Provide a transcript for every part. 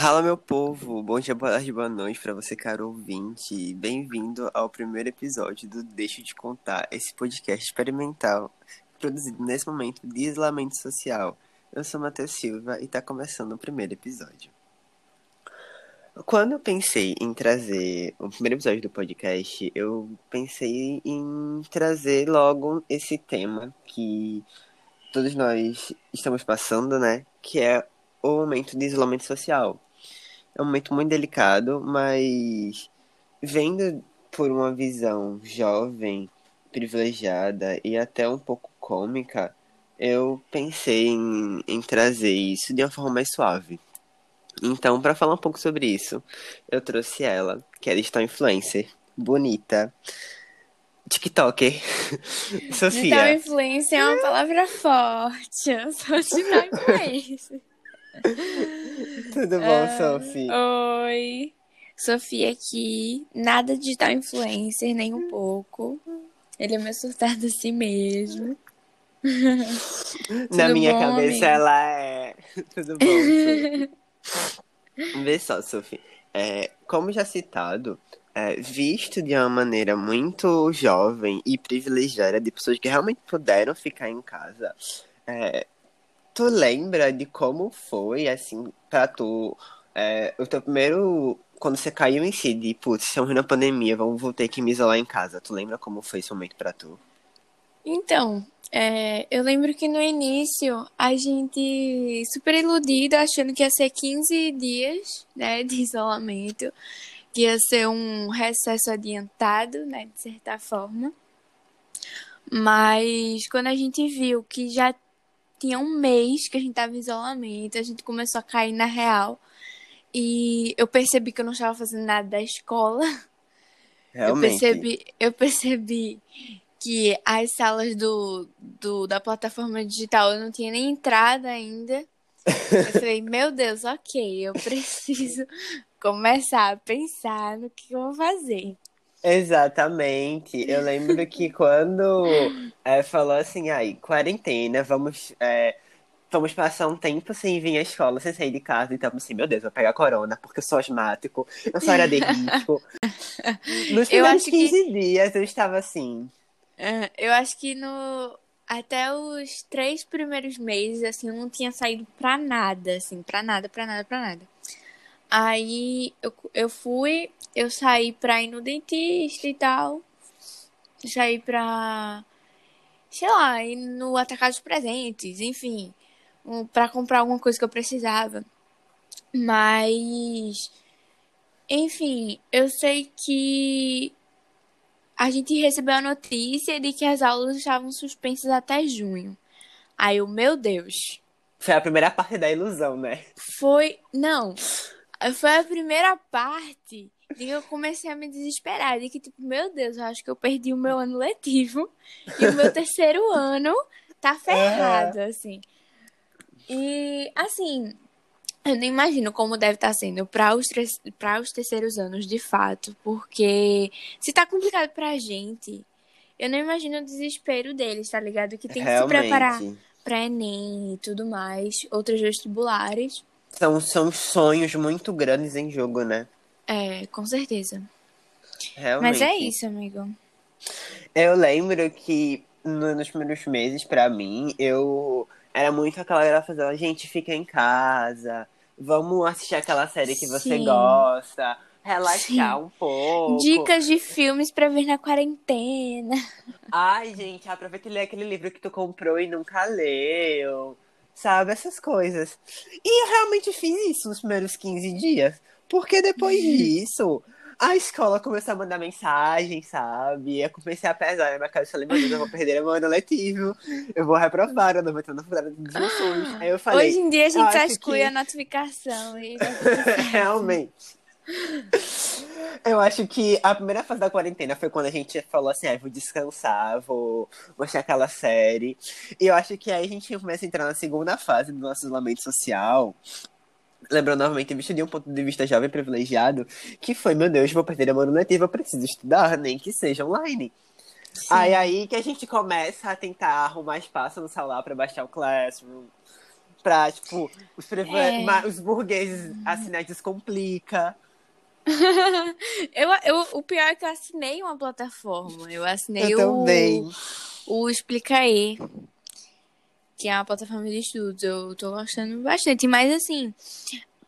Fala, meu povo! Bom dia, boa tarde, boa noite para você, caro ouvinte. Bem-vindo ao primeiro episódio do Deixa te contar, esse podcast experimental produzido nesse momento de isolamento social. Eu sou Matheus Silva e está começando o primeiro episódio. Quando eu pensei em trazer o primeiro episódio do podcast, eu pensei em trazer logo esse tema que todos nós estamos passando, né? Que é o momento de isolamento social. É um momento muito delicado, mas vendo por uma visão jovem, privilegiada e até um pouco cômica, eu pensei em, em trazer isso de uma forma mais suave. Então, para falar um pouco sobre isso, eu trouxe ela, que é digital influencer, bonita, TikToker, Sofia. Digital influencer é uma palavra forte. Eu sou digital influencer. Tudo bom, uh, Sophie? Oi. Sofia aqui. Nada digital influencer, nem um pouco. Ele é meu surtado assim mesmo. Na minha bom, cabeça amigo? ela é. Tudo bom, Vê só, Sophie. É, como já citado, é, visto de uma maneira muito jovem e privilegiada de pessoas que realmente puderam ficar em casa, é, tu lembra de como foi, assim, pra tu, é, o teu primeiro, quando você caiu em si, de, putz, estamos na pandemia, vamos, vou ter que me isolar em casa. Tu lembra como foi esse momento pra tu? Então, é, eu lembro que no início a gente super iludida, achando que ia ser 15 dias, né, de isolamento, que ia ser um recesso adiantado, né, de certa forma. Mas quando a gente viu que já tinha um mês que a gente tava em isolamento, a gente começou a cair na real. E eu percebi que eu não estava fazendo nada da escola. Realmente. Eu percebi, eu percebi que as salas do, do, da plataforma digital eu não tinha nem entrada ainda. Eu falei, meu Deus, ok, eu preciso começar a pensar no que eu vou fazer. Exatamente. Eu lembro que quando é, falou assim, aí, quarentena, vamos, é, vamos passar um tempo sem vir à escola, sem sair de casa. Então, assim, meu Deus, vou pegar corona, porque eu sou asmático, eu sou área de risco. Nos primeiros 15 que... dias eu estava assim. É, eu acho que no até os três primeiros meses, assim, eu não tinha saído pra nada, assim, pra nada, pra nada, pra nada. Aí eu, eu fui, eu saí pra ir no dentista e tal. Saí pra, sei lá, ir no atacado dos presentes, enfim, um, pra comprar alguma coisa que eu precisava. Mas, enfim, eu sei que a gente recebeu a notícia de que as aulas estavam suspensas até junho. Aí o meu Deus. Foi a primeira parte da ilusão, né? Foi. Não. Foi a primeira parte de que eu comecei a me desesperar. De que, tipo, meu Deus, eu acho que eu perdi o meu ano letivo. E o meu terceiro ano tá ferrado, assim. E, assim, eu nem imagino como deve estar tá sendo para os, para os terceiros anos, de fato. Porque se tá complicado pra gente, eu não imagino o desespero deles, tá ligado? Que tem que Realmente. se preparar pra Enem e tudo mais, outros vestibulares. São, são sonhos muito grandes em jogo, né? É, com certeza. Realmente. Mas é isso, amigo. Eu lembro que no, nos primeiros meses, para mim, eu era muito aquela galera fazendo, gente fica em casa, vamos assistir aquela série que você Sim. gosta, relaxar Sim. um pouco. Dicas de filmes pra ver na quarentena. Ai, gente, aproveita e lê aquele livro que tu comprou e nunca leu sabe? Essas coisas. E eu realmente fiz isso nos primeiros 15 dias. Porque depois uhum. disso, a escola começou a mandar mensagem, sabe? Eu comecei a pesar na minha. Eu falei, meu Deus, eu vou perder meu ano letivo. Eu vou reprovar, eu não vou entrar na faculdade dos meus sonhos. Aí eu falei. Hoje em dia a gente só exclui que... a notificação. E... Realmente. Eu acho que a primeira fase da quarentena foi quando a gente falou assim, ah, vou descansar, vou mostrar aquela série. E eu acho que aí a gente começa a entrar na segunda fase do nosso isolamento social. Lembrando novamente, visto de um ponto de vista jovem privilegiado, que foi, meu Deus, vou perder a mano letiva, eu preciso estudar, nem que seja online. Sim. Aí aí que a gente começa a tentar arrumar espaço no celular para baixar o Classroom, pra, tipo, os, É. os burgueses assinar Descomplica. eu, eu, o pior é que eu assinei uma plataforma. Eu assinei Eu o, também. o Explicae, que é uma plataforma de estudos. Eu tô gostando bastante. Mas, assim,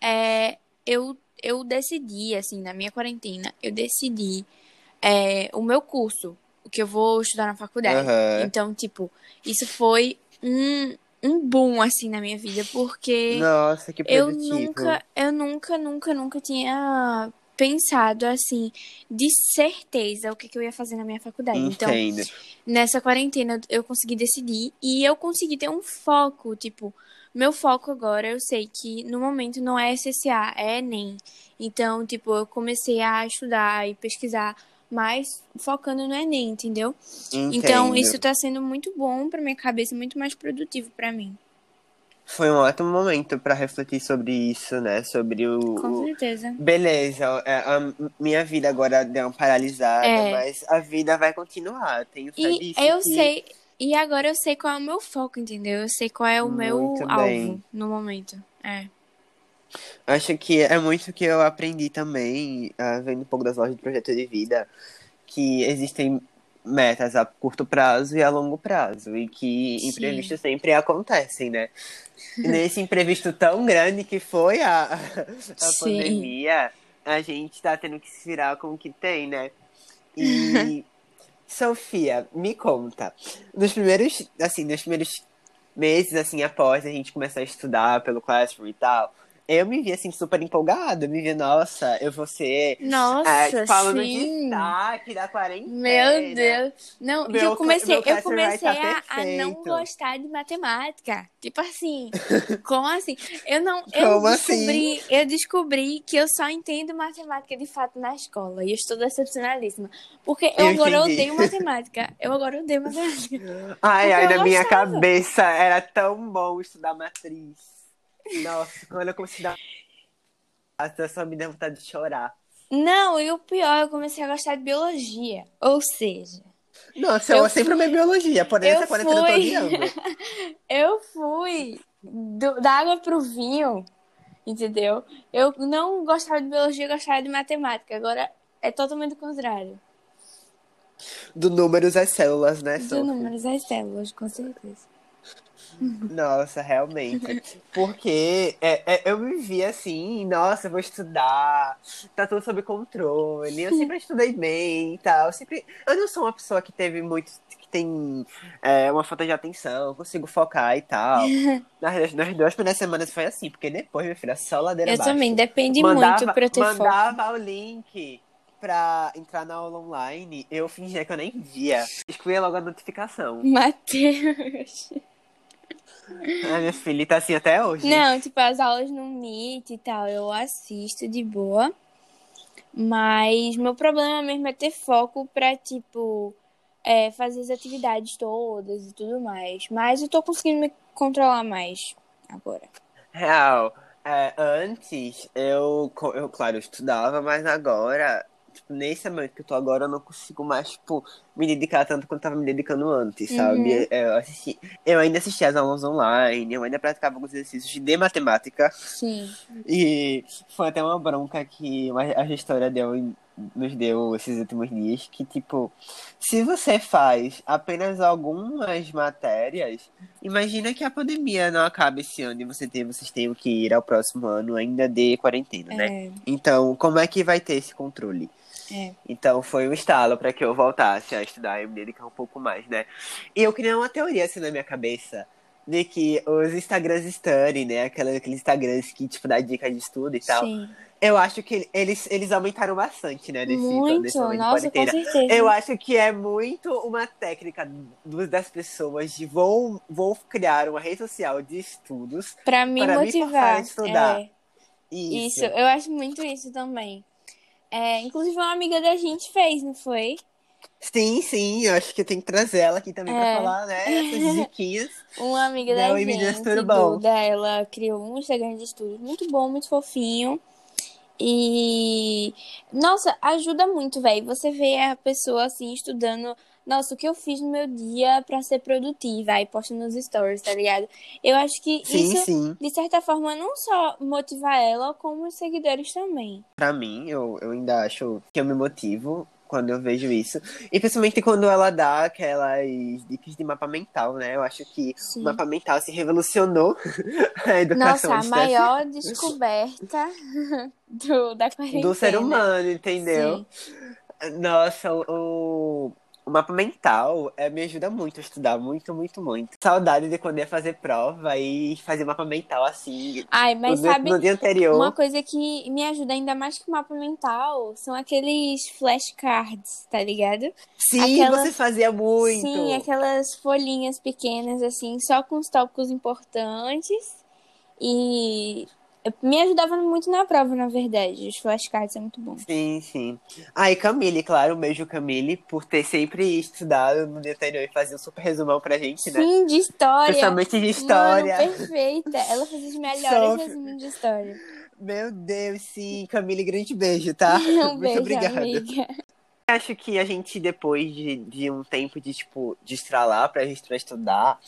é, eu, eu decidi, assim, na minha quarentena, eu decidi é, o meu curso, o que eu vou estudar na faculdade. Aham. Então, tipo, isso foi um, um boom, assim, na minha vida, porque Nossa, que eu nunca, eu nunca, nunca, nunca tinha pensado, assim, de certeza o que, que eu ia fazer na minha faculdade. Então, Entendo. nessa quarentena eu consegui decidir e eu consegui ter um foco, tipo, meu foco agora, eu sei que no momento não é SSA, é ENEM. Então, tipo, eu comecei a estudar e pesquisar mais focando no ENEM, entendeu? Então, Entendo. isso tá sendo muito bom pra minha cabeça, muito mais produtivo pra mim. Foi um ótimo momento pra refletir sobre isso, né? Sobre o. Com o- certeza. Beleza, é, a minha vida agora deu uma paralisada, É. mas a vida vai continuar. Tenho fé E disso eu que- sei, e agora eu sei qual é o meu foco, entendeu? Eu sei qual é o meu Muito alvo bem. no momento. É. Acho que é muito que eu aprendi também, ah, vendo um pouco das lojas de projeto de vida, que existem metas a curto prazo e a longo prazo, e que Sim. imprevistos sempre acontecem, né? Nesse imprevisto tão grande que foi a, a Sim. pandemia, a gente tá tendo que se virar com o que tem, né? E, Sofia, me conta, nos primeiros, assim, nos primeiros meses, assim, após a gente começar a estudar pelo Classroom e tal, eu me vi, assim, super empolgada, me vi, nossa, eu vou ser Nossa, é, tipo, aluno de sim. destaque da quarentena. Meu Deus. Não, Meu eu comecei, eu vai comecei tá a, a não gostar de matemática. Tipo assim, como assim? Eu não, eu Como assim? descobri, eu descobri que eu só entendo matemática de fato na escola e eu estou decepcionadíssima, porque eu, Eu agora entendi. odeio matemática. Eu agora odeio matemática. Ai, ai, na minha cabeça era tão bom estudar matriz. Nossa, quando eu comecei a eu só me deu vontade de chorar. Não, e o pior, eu comecei a gostar de biologia. Ou seja, Nossa, eu, Eu sempre amei biologia, porém eu essa quarentena eu tô fui. odiando. eu fui do- da água pro vinho, entendeu? Eu não gostava de biologia, eu gostava de matemática. Agora é totalmente o contrário. Do números às células, né, Do Sophie? números às células, com certeza. Nossa, realmente. Porque é, é, eu me vi assim, nossa, eu vou estudar, tá tudo sob controle. Eu sempre estudei bem e tal. Eu sempre. Eu não sou uma pessoa que teve muito. que tem é, uma falta de atenção, consigo focar e tal. Nas, nas duas primeiras semanas foi assim, porque depois, minha filha, só ladeira Eu abaixo. também, depende mandava, muito pra eu ter foco. mandava o link pra entrar na aula online, eu fingia que eu nem via. Excluía logo a notificação. Matheus. Ai, minha filha, tá assim até hoje. Não, tipo, as aulas no Meet e tal, eu assisto de boa. Mas meu problema mesmo é ter foco pra, tipo, é, fazer as atividades todas e tudo mais. Mas eu tô conseguindo me controlar mais agora. Real. É, antes, eu, eu, claro, eu estudava, mas agora, tipo, nesse momento que eu tô agora, eu não consigo mais, tipo, me dedicar tanto quanto tava me dedicando antes, sabe? Uhum. Eu, assisti, eu ainda assistia as aulas online, eu ainda praticava alguns exercícios de matemática, Sim. e foi até uma bronca que a gestora deu, nos deu esses últimos dias, que, tipo, se você faz apenas algumas matérias, imagina que a pandemia não acabe esse ano e você tem, vocês tenham que ir ao próximo ano ainda de quarentena, né? É, Então, como é que vai ter esse controle? É. Então, foi um estalo para que eu voltasse a estudar e me dedicar um pouco mais, né? E eu criei uma teoria assim na minha cabeça de que os Instagrams Study, né? Aquela, aqueles Instagrams que, tipo, dá dica de estudo e tal. Sim. Eu acho que eles, eles aumentaram bastante, né? Nesse, Muito. nesse momento Nossa, com certeza. Eu acho que é muito uma técnica das pessoas de vou, vou criar uma rede social de estudos. Pra me para me motivar. forçar a estudar. É. Isso. Isso, eu acho muito isso também. É, inclusive, uma amiga da gente fez, não foi? Sim, sim, eu acho que eu tenho que trazer ela aqui também pra É. falar, né? Essas diquinhas. Uma amiga da meninas, gente? Duda, ela criou um Instagram de estudos muito bom, muito fofinho. E nossa, ajuda muito, velho. Você vê a pessoa assim estudando nossa, o que eu fiz no meu dia pra ser produtiva, aí posto nos stories, tá ligado? Eu acho que Sim, isso, sim. de certa forma, não só motiva ela, como os seguidores também. Pra mim, eu, eu ainda acho que eu me motivo quando eu vejo isso. E principalmente quando ela dá aquelas dicas de mapa mental, né? Eu acho que Sim. o mapa mental se revolucionou a educação Nossa, a maior descoberta do, da quarentena. do ser humano, entendeu? Sim. Nossa, o, o mapa mental é, me ajuda muito a estudar, muito, muito, muito. Saudade de quando ia fazer prova e fazer mapa mental assim. Ai, mas no, sabe, no dia anterior. uma coisa que me ajuda ainda mais que o mapa mental são aqueles flashcards, tá ligado? Sim, aquela- você fazia muito. Sim, aquelas folhinhas pequenas, assim, só com os tópicos importantes. E me ajudava muito na prova, na verdade. Os flashcards são muito bons. Sim, sim. Ah, e Camille, claro, um beijo Camille, por ter sempre estudado no dia anterior e fazer um super resumão pra gente, né? Sim, de história. Principalmente de história. Mano, perfeita. Ela fazia os melhores Sofre. resumos de história. Meu Deus, sim. Camille, grande beijo, tá? Um Muito beijo, obrigado. amiga. Acho que a gente, depois de, de um tempo de, tipo, de estralar pra gente pra estudar,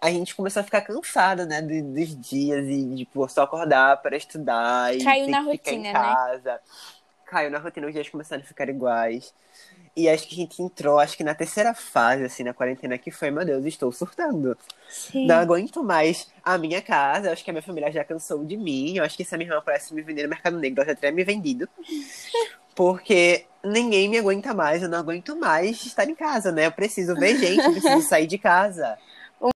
a gente começou a ficar cansada, né, do- dos dias e, tipo, só acordar para estudar e Caiu na ficar em rotina, né? casa. Caiu na rotina, os dias começaram a ficar iguais. E acho que a gente entrou, acho que na terceira fase, assim, na quarentena, que foi, meu Deus, estou surtando. Sim. Não aguento mais a minha casa. Acho que a minha família já cansou de mim. Eu acho que se a minha irmã parece me vender no Mercado Negro, ela já teria me vendido. Porque ninguém me aguenta mais. Eu não aguento mais estar em casa, né? Eu preciso ver gente, eu preciso sair de casa.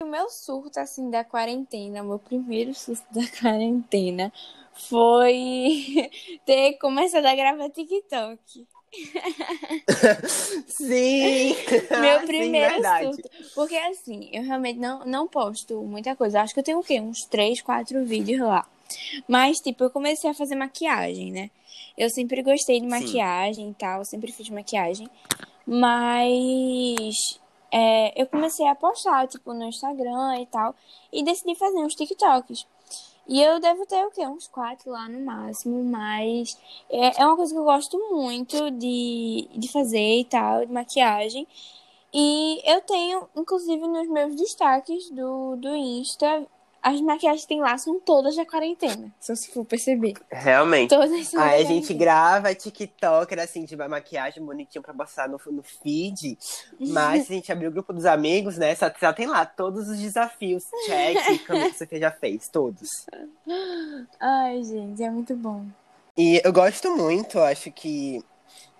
Meu surto, assim, da quarentena, meu primeiro surto da quarentena foi ter começado a gravar TikTok. Sim! Meu Sim, primeiro verdade. surto. Porque, assim, eu realmente não, não posto muita coisa. Acho que eu tenho o quê? Uns três, quatro vídeos lá. Mas, tipo, eu comecei a fazer maquiagem, né? Eu sempre gostei de Sim. maquiagem e tal, sempre fiz maquiagem. Mas é, eu comecei a postar, tipo, no Instagram e tal. E decidi fazer uns TikToks. E eu devo ter o quê? Uns quatro lá no máximo, mas é, é uma coisa que eu gosto muito de, de fazer e tal, de maquiagem. E eu tenho, inclusive, nos meus destaques do, do Insta, as maquiagens que tem lá são todas da quarentena, se você for perceber. Realmente. Todas são Aí a gente grava TikTok, assim, de maquiagem bonitinho pra postar no, no feed. Mas a gente abrir o grupo dos amigos, né? Só, só tem lá todos os desafios. Check, como que você já fez, todos. Ai, gente, é muito bom. E eu gosto muito, acho que,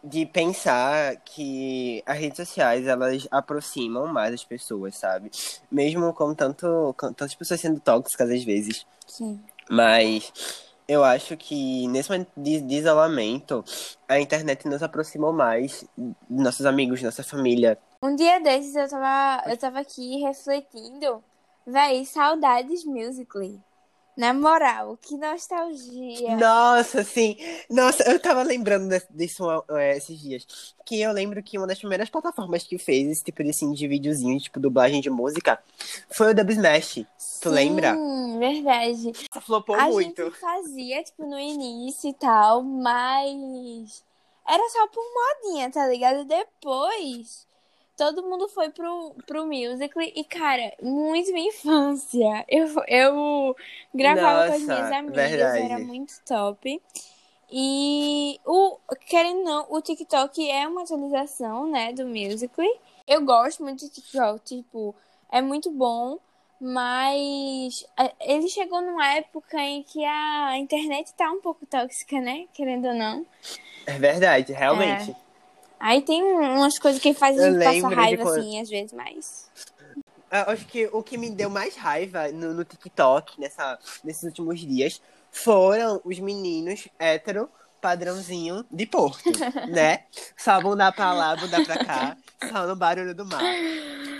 de pensar que as redes sociais, elas aproximam mais as pessoas, sabe? Mesmo com tanto, com tantas pessoas sendo tóxicas às vezes. Sim. Mas eu acho que nesse momento de, de isolamento, a internet nos aproximou mais nossos amigos, nossa família. Um dia desses eu tava, eu tava aqui refletindo, véi, saudades Musical.ly. Na moral, que nostalgia. Nossa, sim. Nossa, eu tava lembrando disso é, esses dias. Que eu lembro que uma das primeiras plataformas que fez esse tipo de, assim, de videozinho, tipo dublagem de música, foi o Dub Smash. Tu lembra? Sim, verdade. Flopou a muito. gente fazia, tipo, no início e tal, mas era só por modinha, tá ligado? Depois, todo mundo foi pro, pro musical e, cara, muito minha infância. Eu, eu gravava com as Nossa, minhas amigas, verdade. era muito top. E o, querendo ou não, o TikTok é uma atualização, né, do Musical.ly. Eu gosto muito do TikTok, tipo, é muito bom, mas é, ele chegou numa época em que a internet tá um pouco tóxica, né, querendo ou não. É verdade, realmente. Aí tem umas coisas que faz a gente passar raiva, quando- assim, às vezes, mas... Eu acho que o que me deu mais raiva no, no TikTok nessa, nesses últimos dias foram os meninos hétero padrãozinho de Porto, né? Só bunda pra lá, bunda pra cá, só no barulho do mar.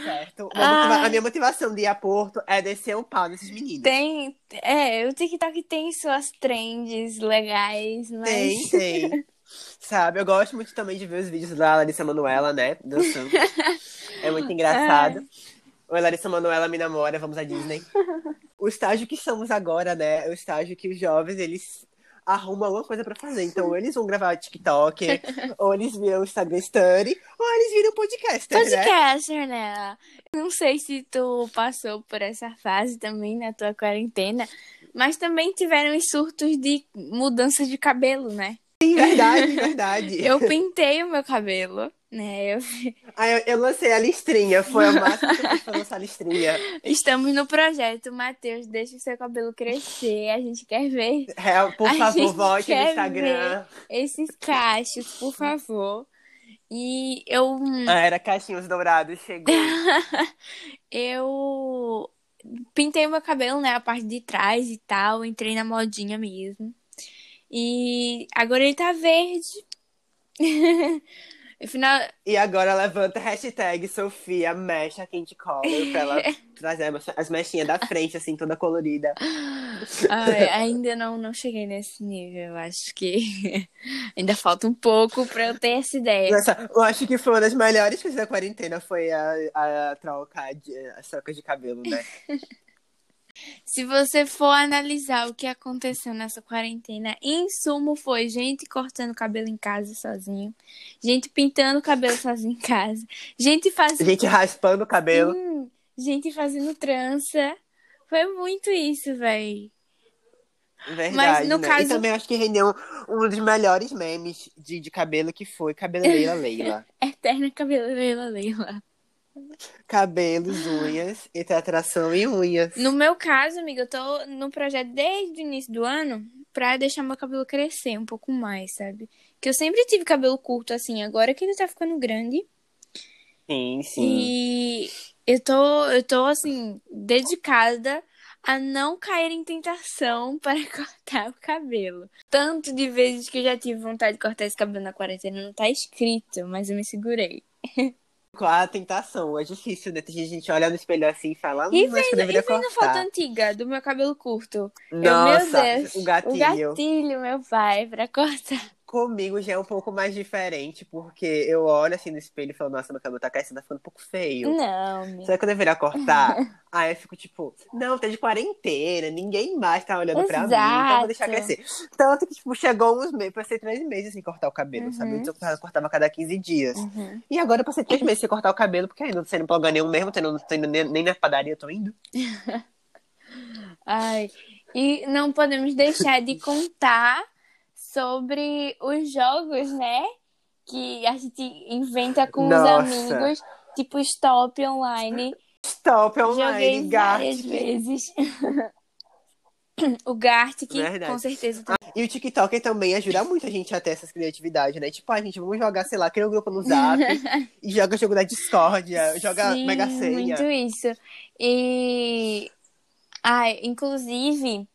Certo? Motiva-. A minha motivação de ir a Porto é descer o pau nesses meninos. Tem, é, o TikTok tem suas trends legais, mas... Tem, tem. Sabe, eu gosto muito também de ver os vídeos da Larissa Manoela, né? Dançando. É muito engraçado. Oi, Larissa Manoela me namora, vamos à Disney. O estágio que estamos agora, né? É o estágio que os jovens, eles arrumam alguma coisa pra fazer. Então, ou eles vão gravar TikTok, ou eles viram o Instagram Story, ou eles viram podcast, né? Podcaster, né? Não sei se tu passou por essa fase também na tua quarentena, mas também tiveram os surtos de mudança de cabelo, né? Sim, verdade, verdade. Eu pintei o meu cabelo, né? Eu... Ah, eu, eu lancei a listrinha, foi a máxima que eu fiz pra lançar a listrinha. Estamos no projeto, Matheus, deixa o seu cabelo crescer, a gente quer ver É, por A favor, volte no Instagram. esses cachos, por favor. E eu, Ah, era caixinhos dourados, chegou. eu pintei o meu cabelo, né? A parte de trás e tal. Entrei na modinha mesmo. E agora ele tá verde. Afinal, E agora levanta a hashtag Sofia Mecha Quente Color pra ela trazer as mechinhas da frente, assim, toda colorida. ai, ainda não, não cheguei nesse nível. Eu acho que ainda falta um pouco pra eu ter essa ideia. Nossa, eu acho que foi uma das melhores coisas da quarentena foi a, a troca de, as trocas de cabelo, né? Se você for analisar o que aconteceu nessa quarentena, em sumo foi gente cortando cabelo em casa sozinho, gente pintando cabelo sozinho em casa, gente fazendo, Gente raspando o cabelo. Hum, gente fazendo trança. Foi muito isso, véi. Verdade, Mas, no né? caso- E também acho que rendeu um, um dos melhores memes de, de cabelo que foi Cabeleira Leila. Eterna cabeleireira Leila. Cabelos, unhas, entre atração e unhas. No meu caso, amiga, eu tô no projeto desde o início do ano pra deixar meu cabelo crescer um pouco mais, sabe? Que eu sempre tive cabelo curto assim, agora que ele tá ficando grande. Sim, sim. E eu tô, eu tô assim, dedicada a não cair em tentação para cortar o cabelo. Tanto de vezes que eu já tive vontade de cortar esse cabelo na quarentena, não tá escrito, mas eu me segurei. Qual a tentação? É difícil, né? Tem gente olha no espelho assim e fala, E eu vendo, e vendo foto antiga do meu cabelo curto. Eu, Nossa, meu Deus, o gatilho. o gatilho, meu pai, pra cortar. Comigo já é um pouco mais diferente, porque eu olho assim no espelho e falo, nossa, meu cabelo tá crescendo, tá ficando um pouco feio. Não, meu. Será que eu deveria cortar? Aí eu fico tipo, não, tá de quarentena, ninguém mais tá olhando pra mim, então eu vou deixar Exato. crescer. Tanto que, tipo, chegou uns meses, passei três meses sem cortar o cabelo, sabe? Uhum. Antes eu cortava- a cada 15 dias. Uhum. E agora eu passei três meses sem cortar o cabelo, porque ainda não saindo pra lugar nenhum mesmo, não tô indo nem, nem na padaria, tô indo. Ai, e não podemos deixar de contar sobre os jogos, né? Que a gente inventa com os Nossa. amigos, tipo Stop Online. Stop online, Joguei várias gato. vezes. o Gartic, Verdade. com certeza. E o TikTok também ajuda muito a gente a ter essas criatividades, né? Tipo, a gente, vamos jogar, sei lá, cria um grupo no Zap e joga jogo da Discord, joga Sim, Mega Senha. muito isso. E, ai, inclusive,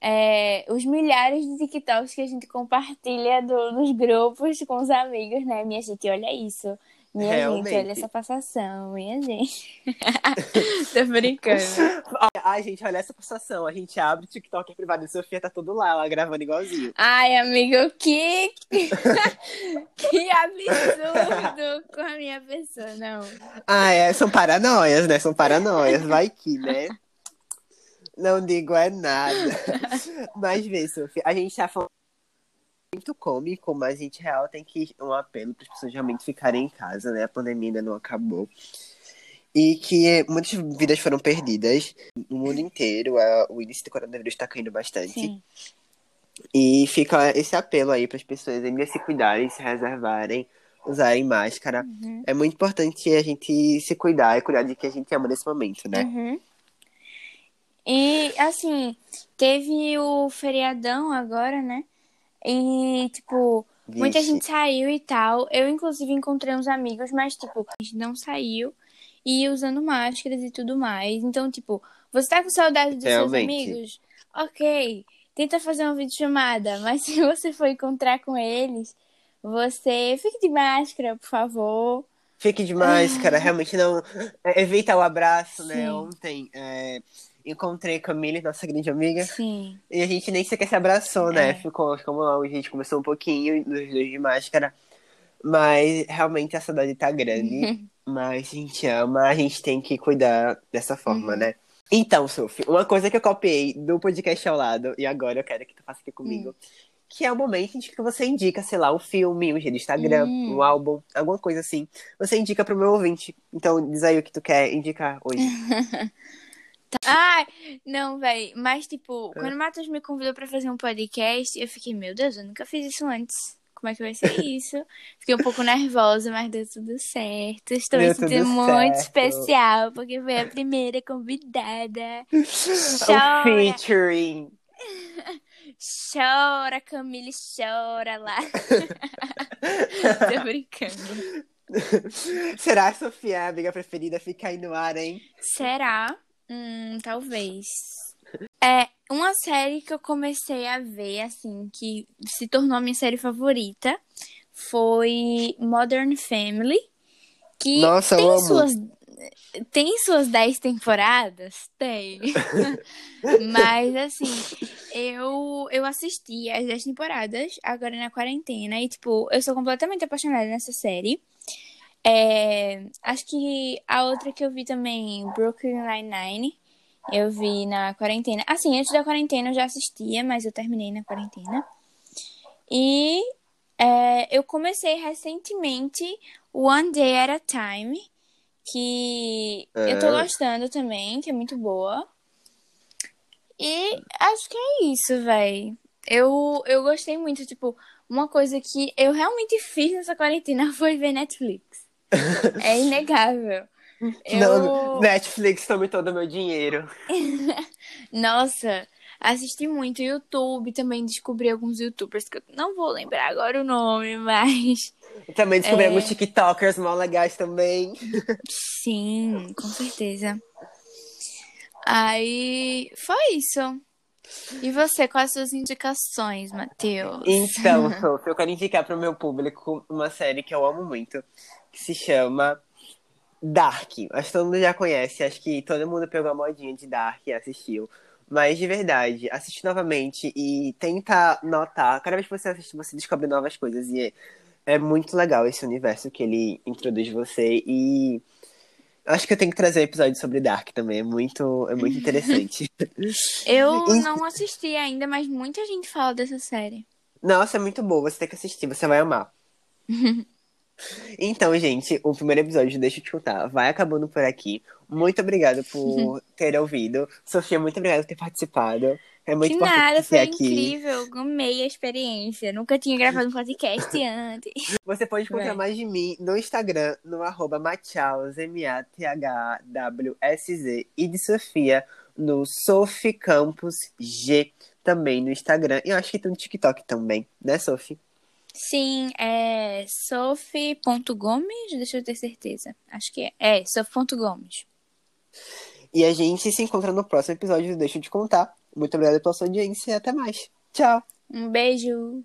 é, os milhares de TikToks que a gente compartilha do- nos grupos com os amigos, né? Minha gente, olha isso. Minha Realmente. gente, olha essa passação. Minha gente. Tô brincando. Ai, gente, olha essa pulsação. A gente abre o TikTok privado de Sofia, tá tudo lá, ela gravando igualzinho. Ai, amigo, que. que absurdo com a minha pessoa, não. Ah, é, são paranoias, né? São paranoias, vai que, né? Não digo é nada. Mas vê, Sofia, a gente tá falando muito cômico, mas a gente real tem que um apelo para as pessoas realmente ficarem em casa, né? A pandemia ainda não acabou. E que muitas vidas foram perdidas no mundo inteiro. a- O índice do coronavírus está caindo bastante. Sim. E fica esse apelo aí para as pessoas ainda se cuidarem, se reservarem, usarem máscara. Uhum. É muito importante a gente se cuidar e cuidar de quem a gente ama nesse momento, né? Uhum. E, assim, teve o feriadão agora, né? E, tipo, muita Vixe. gente saiu e tal. Eu, inclusive, encontrei uns amigos, mas, tipo, a gente não saiu e usando máscaras e tudo mais. Então, tipo, você tá com saudade dos seus Realmente. amigos? Ok, tenta fazer uma videochamada, mas se você for encontrar com eles, você fique de máscara, por favor. Fique de máscara, realmente não. é, Evita o abraço, né? Sim. Ontem é, encontrei Camille, nossa grande amiga, Sim. e a gente nem sequer se abraçou, né? É. Ficou, ficamos lá, a gente conversou um pouquinho, nos dois de máscara. Mas realmente a saudade tá grande. mas a gente ama, a gente tem que cuidar dessa forma, Uhum. né? Então, Sophie, uma coisa que eu copiei do podcast ao lado, e agora eu quero que tu faça aqui comigo, que é o momento em que você indica, sei lá, um filme, um do Instagram, Hum. um álbum, alguma coisa assim. Você indica pro meu ouvinte. Então, diz aí o que tu quer indicar hoje. Ai, não, véi. Mas, tipo, É. quando o Matheus me convidou pra fazer um podcast, eu fiquei, meu Deus, eu nunca fiz isso antes. Como é que vai ser isso? Fiquei um pouco nervosa, mas deu tudo certo. Estou me Deu tudo sentindo muito certo. especial, porque foi a primeira convidada. O Chora, featuring. chora, Camille, chora lá. Tô brincando. Será a Sofia a amiga preferida? Fica aí no ar, hein? Será? Hum, talvez. É uma série que eu comecei a ver, assim, que se tornou a minha série favorita foi Modern Family, que Nossa, tem suas tem suas 10 temporadas? Tem. Mas assim, eu eu assisti as 10 temporadas agora na quarentena e tipo, eu sou completamente apaixonada nessa série. É, acho que a outra que eu vi também, Brooklyn Nine-Nine, eu vi na quarentena. Assim, antes da quarentena eu já assistia, mas eu terminei na quarentena. E é, eu comecei recentemente One Day at a Time, que eu tô Ah. gostando também, que é muito boa. E acho que é isso, véi. Eu, eu gostei muito, tipo, uma coisa que eu realmente fiz nessa quarentena foi ver Netflix. É inegável. Eu... Não, Netflix tome todo o meu dinheiro. Nossa, assisti muito YouTube, também descobri alguns youtubers que eu não vou lembrar agora o nome, mas Eu também descobri É. alguns TikTokers mal legais também. sim, com certeza. Aí foi isso. E você, quais as suas indicações, Matheus? Então, Sophie, eu quero indicar pro meu público uma série que eu amo muito, que se chama Dark. Acho que todo mundo já conhece, acho que todo mundo pegou a modinha de Dark e assistiu. Mas de verdade, assiste novamente e tenta notar. Cada vez que você assiste, você descobre novas coisas. E é, é muito legal esse universo que ele introduz você. E acho que eu tenho que trazer um episódio sobre Dark também. É muito, é muito interessante. Eu não assisti ainda, mas muita gente fala dessa série. Nossa, é muito boa, você tem que assistir, você vai amar. Então, gente, o primeiro episódio, deixa eu te contar, vai acabando por aqui. Muito obrigada por ter ouvido. Sofia, muito obrigada por ter participado. É muito Que nada, foi aqui. incrível. Amei a experiência. Nunca tinha gravado um podcast antes. Você pode encontrar Vai. mais de mim no Instagram, no arroba Machaus, M-A-T-H-W-S-Z, e de Sofia no Sophie Campos G, também no Instagram. E eu acho que tem no TikTok também, né, Sophie? Sim, é Sophie.gomes, deixa eu ter certeza. Acho que é. É, Sophie.gomes. E a gente se encontra no próximo episódio do Deixa eu te contar. Muito obrigada pela sua audiência e até mais. Tchau! Um beijo.